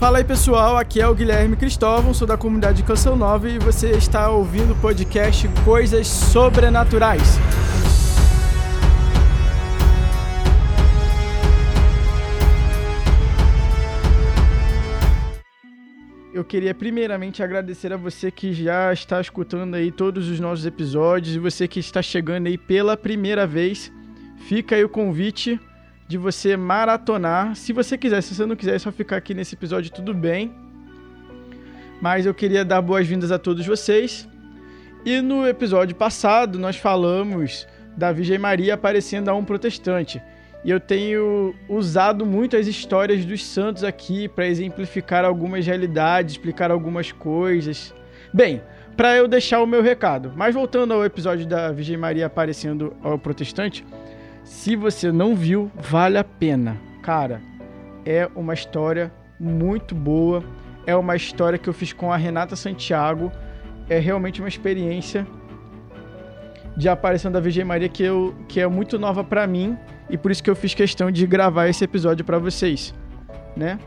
Fala aí pessoal, aqui é o Guilherme Cristóvão, sou da comunidade Canção Nova e você está ouvindo o podcast Coisas Sobrenaturais. Eu queria primeiramente agradecer a você que já está escutando aí todos os nossos episódios e você que está chegando aí pela primeira vez. Fica aí o convite de você maratonar. Se você quiser, se você não quiser, é só ficar aqui nesse episódio, tudo bem. Mas eu queria dar boas-vindas a todos vocês. E no episódio passado nós falamos da Virgem Maria aparecendo a um protestante. E eu tenho usado muito as histórias dos santos aqui para exemplificar algumas realidades, explicar algumas coisas. Bem, para eu deixar o meu recado. Mas voltando ao episódio da Virgem Maria aparecendo ao protestante, se você não viu, vale a pena. Cara, é uma história muito boa. É uma história que eu fiz com a Renata Santiago. É realmente uma experiência de aparição da Virgem Maria que, eu, que é muito nova para mim e por isso que eu fiz questão de gravar esse episódio para vocês, né?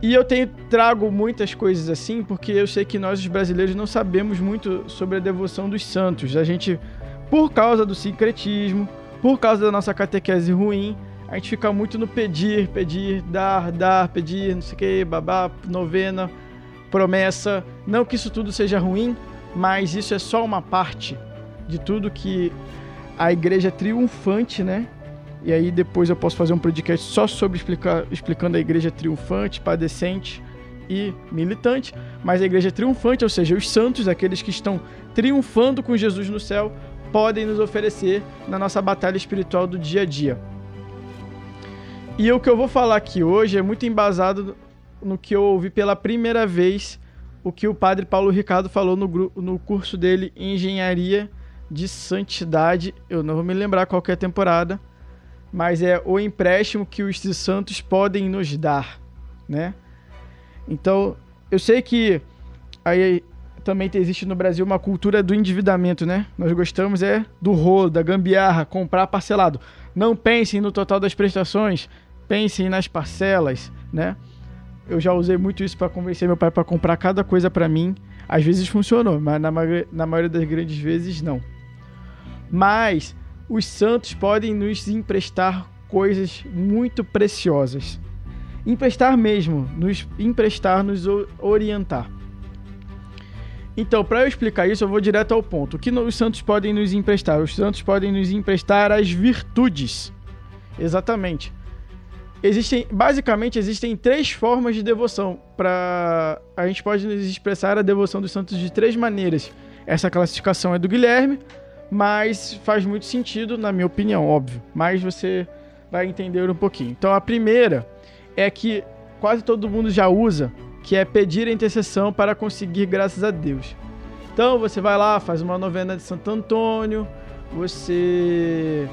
E eu tenho trago muitas coisas assim porque eu sei que nós os brasileiros não sabemos muito sobre a devoção dos santos. A gente, por causa do sincretismo, por causa da nossa catequese ruim, a gente fica muito no pedir, pedir, dar, dar, pedir, não sei o que, babá, novena, promessa. Não que isso tudo seja ruim, mas isso é só uma parte de tudo que a igreja é triunfante, né? E aí depois eu posso fazer um podcast só sobre explicar, explicando a igreja triunfante, padecente e militante. Mas a igreja triunfante, ou seja, os santos, aqueles que estão triunfando com Jesus no céu, podem nos oferecer na nossa batalha espiritual do dia a dia. E o que eu vou falar aqui hoje é muito embasado no que eu ouvi pela primeira vez o que o padre Paulo Ricardo falou no, no curso dele Engenharia de Santidade. Eu não vou me lembrar qual é a temporada, mas é o empréstimo que os santos podem nos dar, né? Então, eu sei que aí também existe no Brasil uma cultura do endividamento, né? Nós gostamos é do rolo, da gambiarra, comprar parcelado. Não pensem no total das prestações, pensem nas parcelas, né? Eu já usei muito isso para convencer meu pai para comprar cada coisa para mim. Às vezes funcionou, mas na, na maioria das grandes vezes não. Mas os santos podem nos emprestar coisas muito preciosas. Emprestar mesmo, nos emprestar, nos orientar. Então, para eu explicar isso, eu vou direto ao ponto. O que os santos podem nos emprestar? Os santos podem nos emprestar as virtudes. Exatamente. Existem, basicamente, existem três formas de devoção. Para a gente pode nos expressar a devoção dos santos de três maneiras. Essa classificação é do Guilherme, mas faz muito sentido, na minha opinião, óbvio. Mas você vai entender um pouquinho. Então, a primeira é que quase todo mundo já usa, que é pedir a intercessão para conseguir graças a Deus. Então, você vai lá, faz uma novena de Santo Antônio, você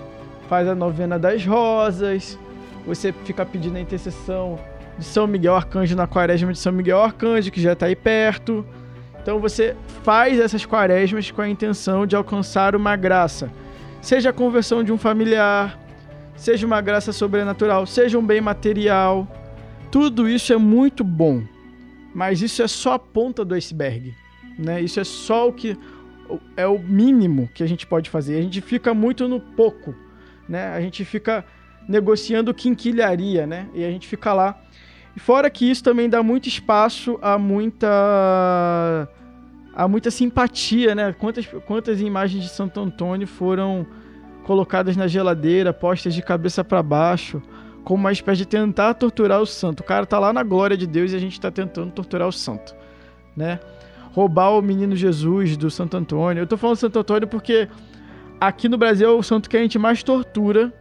faz a novena das rosas, você fica pedindo a intercessão de São Miguel Arcanjo na quaresma de São Miguel Arcanjo, que já está aí perto. Então você faz essas quaresmas com a intenção de alcançar uma graça, seja a conversão de um familiar, seja uma graça sobrenatural, seja um bem material. Tudo isso é muito bom, mas isso é só a ponta do iceberg, né? Isso é só o que é o mínimo que a gente pode fazer. A gente fica muito no pouco, né? A gente fica negociando quinquilharia, né? E a gente fica lá. E fora que isso também dá muito espaço a muita há muita simpatia, né? Quantas, quantas imagens de Santo Antônio foram colocadas na geladeira, postas de cabeça para baixo, como uma espécie de tentar torturar o santo. O cara tá lá na glória de Deus e a gente tá tentando torturar o santo, né? Roubar o menino Jesus do Santo Antônio. Eu tô falando Santo Antônio porque aqui no Brasil o santo que a gente mais tortura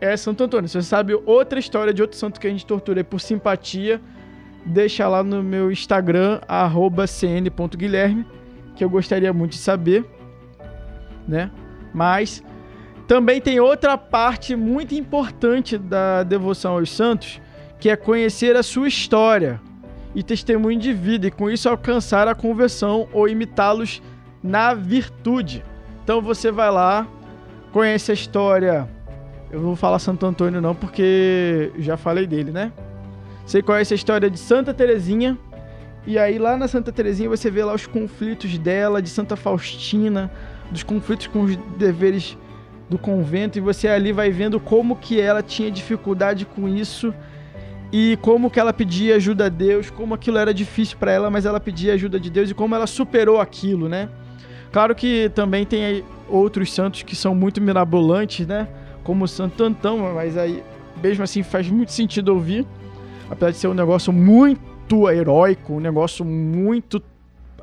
é Santo Antônio. Você sabe outra história de outro santo que a gente tortura por simpatia, deixa lá no meu Instagram, cn.guilherme, que eu gostaria muito de saber, né? Mas também tem outra parte muito importante da devoção aos santos, que é conhecer a sua história e testemunho de vida, e com isso alcançar a conversão ou imitá-los na virtude. Então você vai lá, conhece a história. Eu não vou falar Santo Antônio não, porque já falei dele, né? Você conhece a história de Santa Terezinha. E aí lá na Santa Terezinha você vê lá os conflitos dela, de Santa Faustina, dos conflitos com os deveres do convento e você ali vai vendo como que ela tinha dificuldade com isso e como que ela pedia ajuda a Deus, como aquilo era difícil para ela, mas ela pedia ajuda de Deus e como ela superou aquilo, né? Claro que também tem outros santos que são muito mirabolantes, né? Como Santo Antão, mas aí mesmo assim faz muito sentido ouvir, apesar de ser um negócio muito heróico, um negócio muito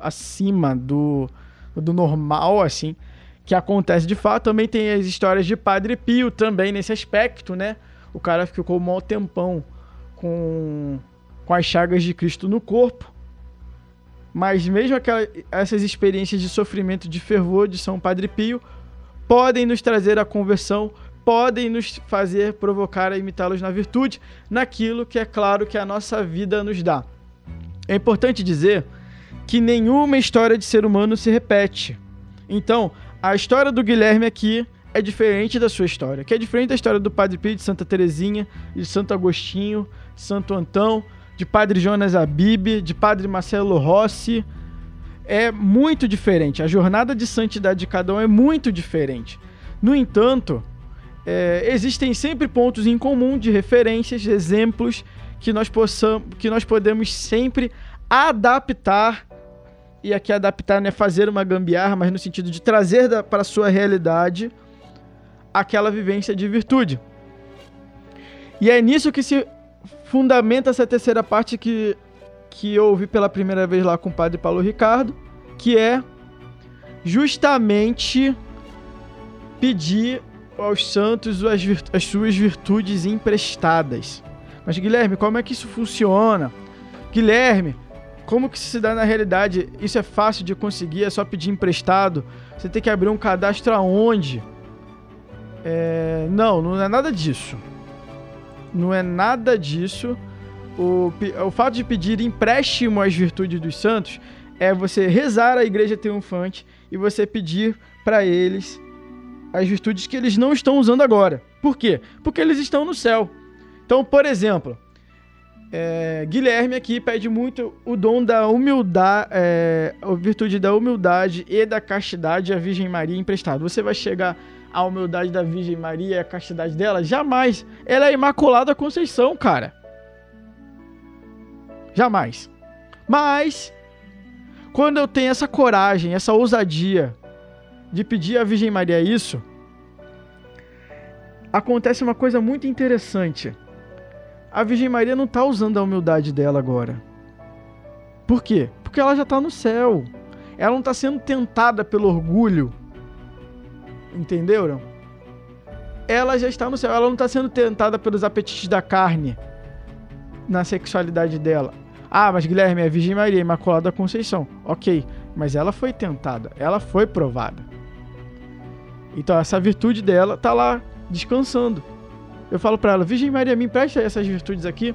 acima do, do normal, assim que acontece de fato. Também tem as histórias de Padre Pio também nesse aspecto, né? O cara ficou um tempão com, com as chagas de Cristo no corpo. Mas mesmo aquelas, essas experiências de sofrimento, de fervor de São Padre Pio, podem nos trazer a conversão, podem nos fazer provocar a imitá-los na virtude, naquilo que é claro que a nossa vida nos dá. É importante dizer que nenhuma história de ser humano se repete. Então, a história do Guilherme aqui é diferente da sua história, que é diferente da história do Padre Pio de Santa Terezinha, de Santo Agostinho, de Santo Antão, de Padre Jonas Abib, de Padre Marcelo Rossi. É muito diferente. A jornada de santidade de cada um é muito diferente. No entanto, é, existem sempre pontos em comum de referências, exemplos que nós possamos, que nós podemos sempre adaptar e aqui adaptar não é fazer uma gambiarra, mas no sentido de trazer para a sua realidade aquela vivência de virtude. E é nisso que se fundamenta essa terceira parte que, que eu ouvi pela primeira vez lá com o padre Paulo Ricardo, que é justamente pedir aos santos as, as suas virtudes emprestadas. Mas Guilherme, como é que isso funciona? Guilherme, como que se dá na realidade? Isso é fácil de conseguir, é só pedir emprestado. Você tem que abrir um cadastro aonde? É... Não, não é nada disso. Não é nada disso. O, o fato de pedir empréstimo às virtudes dos santos é você rezar a igreja triunfante e você pedir para eles as virtudes que eles não estão usando agora. Por quê? Porque eles estão no céu. Então, por exemplo, é, Guilherme aqui pede muito o dom da humildade, é, a virtude da humildade e da castidade à Virgem Maria emprestado. Você vai chegar à humildade da Virgem Maria e à castidade dela? Jamais. Ela é Imaculada Conceição, cara. Jamais. Mas, quando eu tenho essa coragem, essa ousadia de pedir à Virgem Maria isso, acontece uma coisa muito interessante a Virgem Maria não está usando a humildade dela agora. Por quê? Porque ela já está no céu. Ela não está sendo tentada pelo orgulho. Entenderam? Ela já está no céu. Ela não está sendo tentada pelos apetites da carne na sexualidade dela. Ah, mas Guilherme é Virgem Maria, Imaculada Conceição. Ok, mas ela foi tentada, ela foi provada. Então essa virtude dela está lá descansando eu falo para ela, Virgem Maria, me empresta essas virtudes aqui.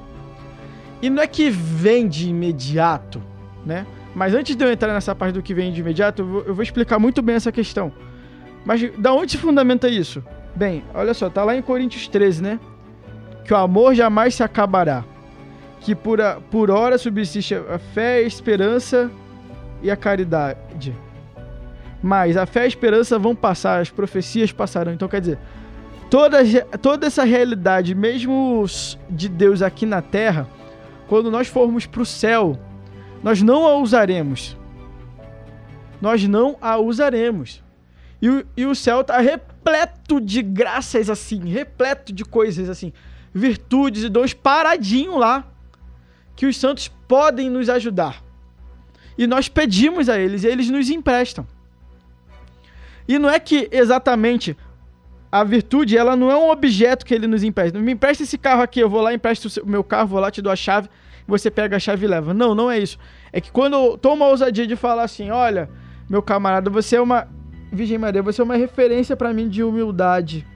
E não é que vem de imediato, né? Mas antes de eu entrar nessa parte do que vem de imediato, eu vou, eu vou explicar muito bem essa questão. Mas da onde se fundamenta isso? Bem, olha só, tá lá em Coríntios 13, né? Que o amor jamais se acabará. Que por, a, por hora subsiste a fé, a esperança e a caridade. Mas a fé e a esperança vão passar, as profecias passarão. Então quer dizer, toda, toda essa realidade, mesmo de Deus aqui na terra, quando nós formos para o céu, nós não a usaremos. Nós não a usaremos. E, o, e o céu está repleto de graças assim, repleto de coisas assim, virtudes e dons paradinho lá, que os santos podem nos ajudar. E nós pedimos a eles e eles nos emprestam. E não é que exatamente a virtude, ela não é um objeto que ele nos empresta. Me empresta esse carro aqui, eu vou lá, empresto o meu carro, vou lá, te dou a chave, você pega a chave e leva. Não, não é isso. É que quando eu tomo a ousadia de falar assim, olha, meu camarada, você é uma Virgem Maria, você é uma referência para mim de humildade.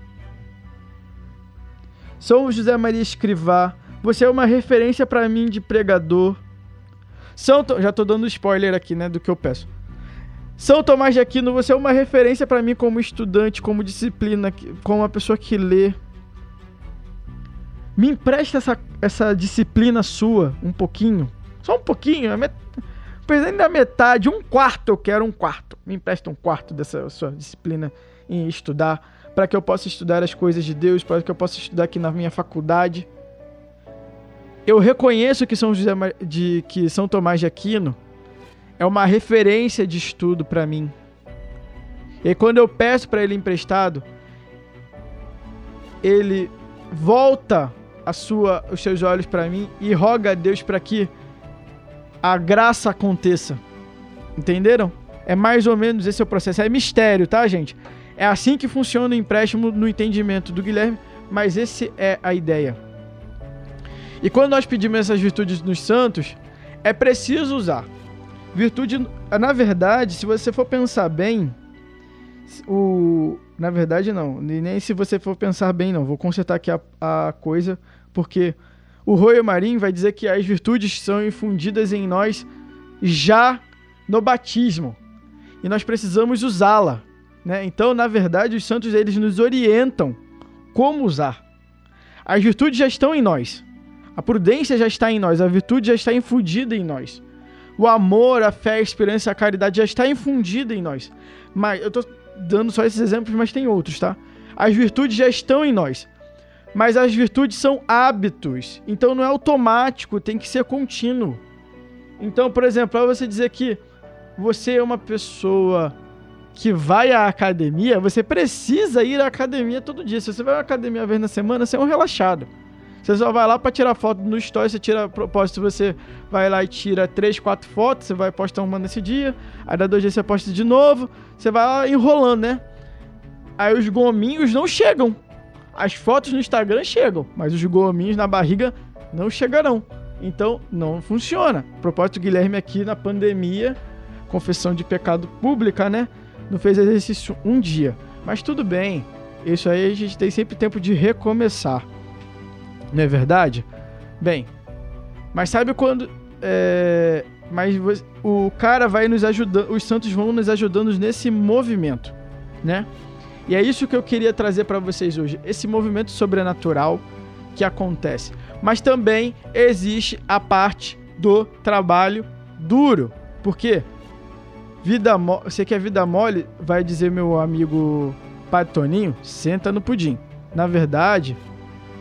São José Maria Escrivá, você é uma referência para mim de pregador. São, já tô dando spoiler aqui, né, do que eu peço. São Tomás de Aquino, você é uma referência para mim como estudante, como disciplina, como uma pessoa que lê. Me empresta essa, essa disciplina sua, um pouquinho. Só um pouquinho. Met... Precisando da metade, um quarto, eu quero um quarto. Me empresta um quarto dessa sua disciplina em estudar, para que eu possa estudar as coisas de Deus, para que eu possa estudar aqui na minha faculdade. Eu reconheço que São, José de, que São Tomás de Aquino é uma referência de estudo para mim. E quando eu peço para ele emprestado, ele volta a sua, os seus olhos para mim e roga a Deus para que a graça aconteça. Entenderam? É mais ou menos esse é o processo. É mistério, tá, gente? É assim que funciona o empréstimo no entendimento do Guilherme, mas esse é a ideia. E quando nós pedimos essas virtudes nos santos, é preciso usar. Virtude, na verdade, se você for pensar bem, o na verdade não, nem se você for pensar bem não. Vou consertar aqui a, a coisa, porque o Royo Marim vai dizer que as virtudes são infundidas em nós já no batismo e nós precisamos usá-la, né? Então, na verdade, os santos eles nos orientam como usar. As virtudes já estão em nós. A prudência já está em nós, a virtude já está infundida em nós. O amor, a fé, a esperança, a caridade já está infundida em nós. Mas eu estou dando só esses exemplos, mas tem outros, tá? As virtudes já estão em nós. Mas as virtudes são hábitos. Então não é automático, tem que ser contínuo. Então, por exemplo, para você dizer que você é uma pessoa que vai à academia, você precisa ir à academia todo dia. Se você vai à academia uma vez na semana, você é um relaxado. Você só vai lá para tirar foto no story, você tira a propósito, você vai lá e tira três, quatro fotos, você vai postar uma nesse dia, aí dá dois dias você posta de novo, você vai lá enrolando, né? Aí os gominhos não chegam. As fotos no Instagram chegam, mas os gominhos na barriga não chegarão. Então não funciona. propósito Guilherme aqui na pandemia, confissão de pecado pública, né? Não fez exercício um dia. Mas tudo bem. Isso aí a gente tem sempre tempo de recomeçar. Não é verdade? Bem, mas sabe quando. É, mas o cara vai nos ajudando, os santos vão nos ajudando nesse movimento, né? E é isso que eu queria trazer para vocês hoje, esse movimento sobrenatural que acontece. Mas também existe a parte do trabalho duro. Por quê? Vida você quer vida mole? Vai dizer meu amigo Padre Toninho, senta no pudim. Na verdade,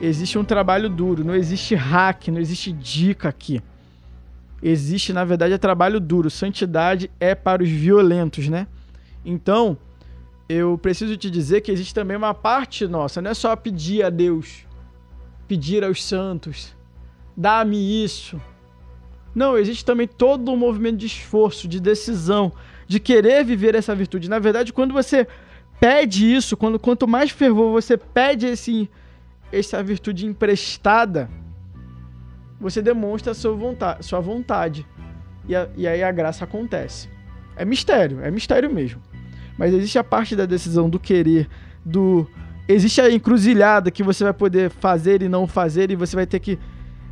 existe um trabalho duro, não existe hack, não existe dica aqui. Existe, na verdade, é trabalho duro. Santidade é para os violentos, né? Então, eu preciso te dizer que existe também uma parte nossa, não é só pedir a Deus, pedir aos santos, dá-me isso. Não, existe também todo um movimento de esforço, de decisão, de querer viver essa virtude. Na verdade, quando você pede isso, quando quanto mais fervor você pede esse essa virtude emprestada, você demonstra sua vontade. Sua vontade e, a, e aí a graça acontece. É mistério, é mistério mesmo. Mas existe a parte da decisão do querer, do. Existe a encruzilhada que você vai poder fazer e não fazer, e você vai ter que.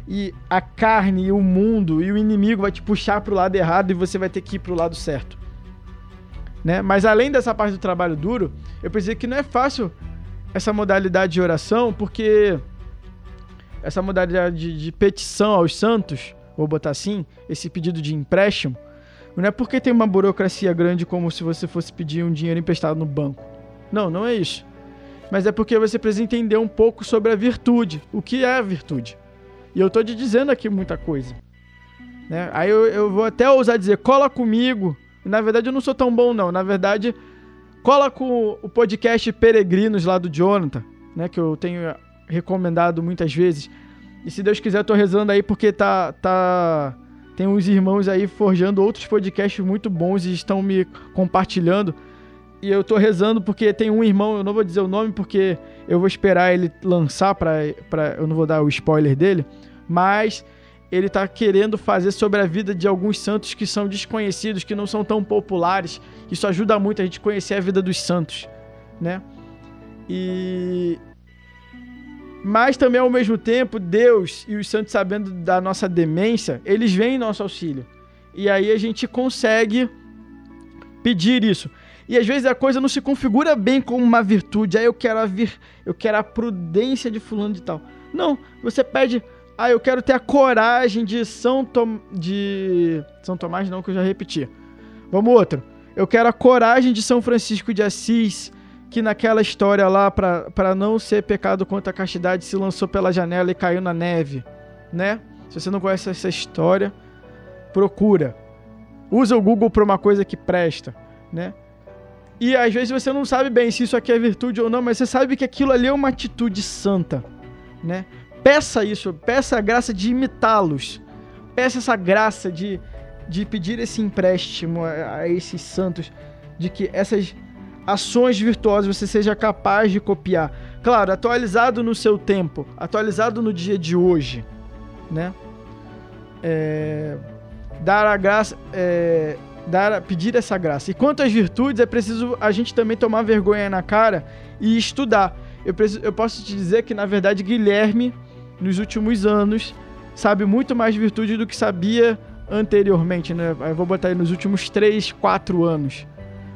E a carne e o mundo e o inimigo vai te puxar para o lado errado e você vai ter que ir para o lado certo. Né? Mas além dessa parte do trabalho duro, eu pensei que não é fácil essa modalidade de oração, porque essa modalidade de, de, petição aos santos, vou botar assim, esse pedido de empréstimo, não é porque tem uma burocracia grande como se você fosse pedir um dinheiro emprestado no banco. Não, não é isso. Mas é porque você precisa entender um pouco sobre a virtude. O que é a virtude? E eu tô te dizendo aqui muita coisa. Né? Aí eu, eu vou até ousar dizer, cola comigo. Na verdade, eu não sou tão bom, não. Na verdade, Cola com o podcast Peregrinos lá do Jonathan, né? Que eu tenho recomendado muitas vezes. E se Deus quiser, eu tô rezando aí porque tá. tá tem uns irmãos aí forjando outros podcasts muito bons e estão me compartilhando. E eu tô rezando porque tem um irmão, eu não vou dizer o nome porque eu vou esperar ele lançar para eu não vou dar o spoiler dele, mas ele está querendo fazer sobre a vida de alguns santos que são desconhecidos, que não são tão populares. Isso ajuda muito a gente conhecer a vida dos santos, né? E mas também ao mesmo tempo, Deus e os santos sabendo da nossa demência, eles vêm em nosso auxílio. E aí a gente consegue pedir isso. E às vezes a coisa não se configura bem como uma virtude. Aí eu quero a vir, eu quero a prudência de fulano de tal. Não, você pede, ah, eu quero ter a coragem de São Tom... de São Tomás não, que eu já repeti. Vamos outro. Eu quero a coragem de São Francisco de Assis, que naquela história lá, para não ser pecado contra a castidade, se lançou pela janela e caiu na neve, né? Se você não conhece essa história, procura. Usa o Google para uma coisa que presta, né? E às vezes você não sabe bem se isso aqui é virtude ou não, mas você sabe que aquilo ali é uma atitude santa, né? Peça isso, peça a graça de imitá-los. Peça essa graça de, de pedir esse empréstimo a, a esses santos, de que essas ações virtuosas você seja capaz de copiar. Claro, atualizado no seu tempo, atualizado no dia de hoje, né? É, dar a graça, é, dar, pedir essa graça. E quanto às virtudes, é preciso a gente também tomar vergonha na cara e estudar. Eu, preciso, eu posso te dizer que, na verdade, Guilherme, nos últimos anos, sabe muito mais virtude do que sabia anteriormente, né? Eu vou botar aí nos últimos 3, 4 anos.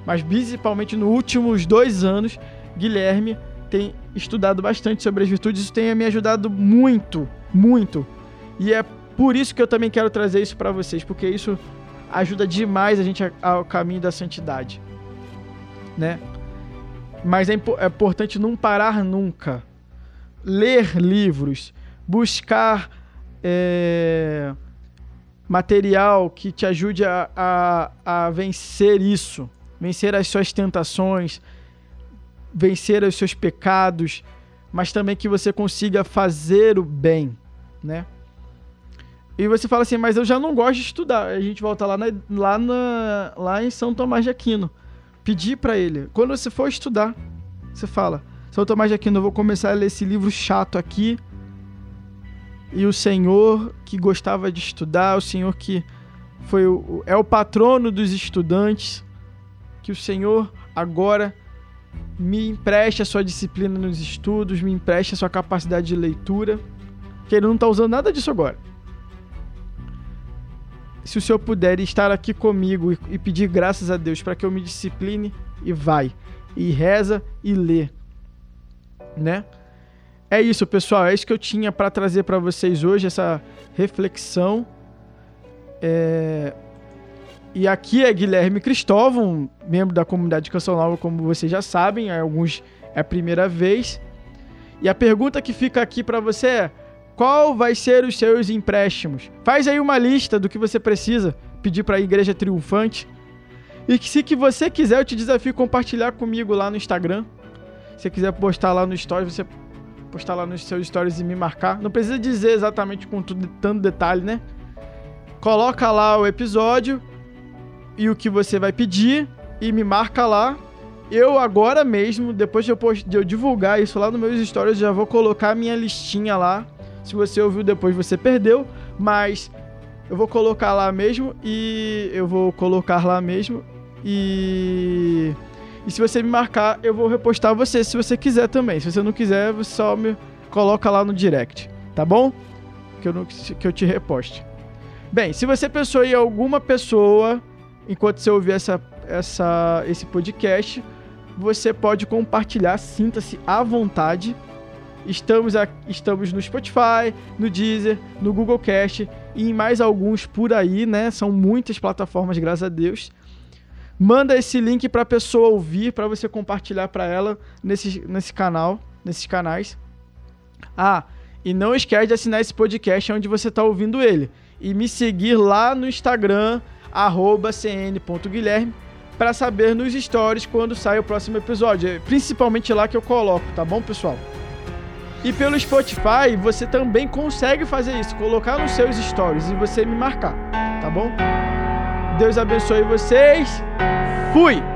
Mas principalmente nos últimos dois anos, Guilherme tem estudado bastante sobre as virtudes. Isso tem me ajudado muito, muito. E é por isso que eu também quero trazer isso para vocês, porque isso ajuda demais a gente ao caminho da santidade, né? Mas é, é importante não parar nunca. Ler livros, buscar é, material que te ajude a, a, a vencer isso, vencer as suas tentações, vencer os seus pecados, mas também que você consiga fazer o bem, né? E você fala assim, mas eu já não gosto de estudar. A gente volta lá, na, lá, na, lá em São Tomás de Aquino. Pedir para ele. Quando você for estudar, você fala: São Tomás de Aquino, eu vou começar a ler esse livro chato aqui. E o Senhor que gostava de estudar, o Senhor que foi o, é o patrono dos estudantes, que o Senhor agora me empreste a sua disciplina nos estudos, me empreste a sua capacidade de leitura. Que ele não está usando nada disso agora se o senhor puder estar aqui comigo e, pedir graças a Deus para que eu me discipline e vai e reza e lê, né? É isso, pessoal. É isso que eu tinha para trazer para vocês hoje essa reflexão. É... E aqui é Guilherme Cristóvão, membro da comunidade Canção Nova, como vocês já sabem, alguns é a primeira vez. E a pergunta que fica aqui para você é: qual vai ser os seus empréstimos? Faz aí uma lista do que você precisa pedir para a Igreja Triunfante. E se que você quiser, eu te desafio compartilhar comigo lá no Instagram. Se você quiser postar lá no Stories, você postar lá nos seus stories e me marcar. Não precisa dizer exatamente com tudo, tanto detalhe, né? Coloca lá o episódio e o que você vai pedir e me marca lá. Eu agora mesmo, depois de eu, post, de eu divulgar isso lá nos meus stories, já vou colocar a minha listinha lá se você ouviu depois, você perdeu, mas eu vou colocar lá mesmo e eu vou colocar lá mesmo e e se você me marcar, eu vou repostar você se você quiser também. Se você não quiser, você só me coloca lá no direct, tá bom? Que eu, não, que eu te reposte. Bem, se você pensou em alguma pessoa enquanto você ouvir essa, essa, esse podcast, você pode compartilhar, sinta-se à vontade Estamos, aqui, estamos no Spotify, no Deezer, no Google Cast e em mais alguns por aí, né? São muitas plataformas, graças a Deus. Manda esse link para a pessoa ouvir, para você compartilhar para ela nesse, nesse canal, nesses canais. Ah, e não esquece de assinar esse podcast onde você está ouvindo ele. E me seguir lá no Instagram, cn.guilherme, para saber nos stories quando sai o próximo episódio. É principalmente lá que eu coloco, tá bom, pessoal? E pelo Spotify, você também consegue fazer isso, colocar nos seus stories e você me marcar, tá bom? Deus abençoe vocês. Fui!